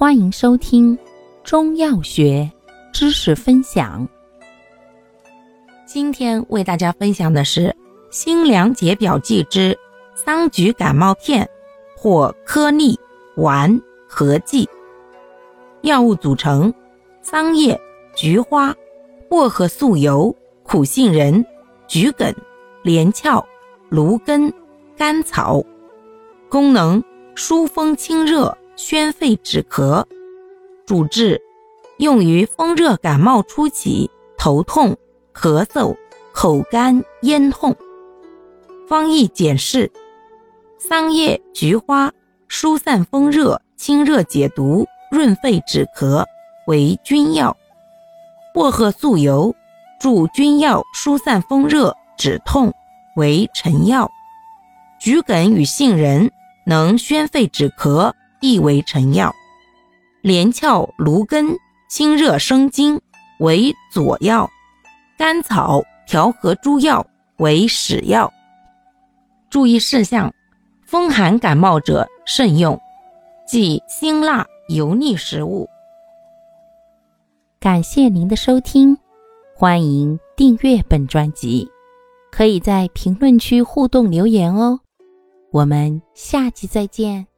欢迎收听中药学知识分享。今天为大家分享的是辛凉解表剂之桑菊感冒片或颗粒丸合剂。药物组成：桑叶、菊花、薄荷素油、苦杏仁、桔梗、连翘、芦根、甘草。功能：疏风清热。宣肺止咳，主治用于风热感冒初期头痛、咳嗽、口干咽痛。方义简释：桑叶、菊花疏散风热、清热解毒、润肺止咳，为君药；薄荷素油助君药疏散风热、止痛，为臣药；桔梗与杏仁能宣肺止咳。亦为臣药，连翘、芦根清热生津，为佐药；甘草调和诸药，为使药。注意事项：风寒感冒者慎用，忌辛辣油腻食物。感谢您的收听，欢迎订阅本专辑，可以在评论区互动留言哦。我们下期再见。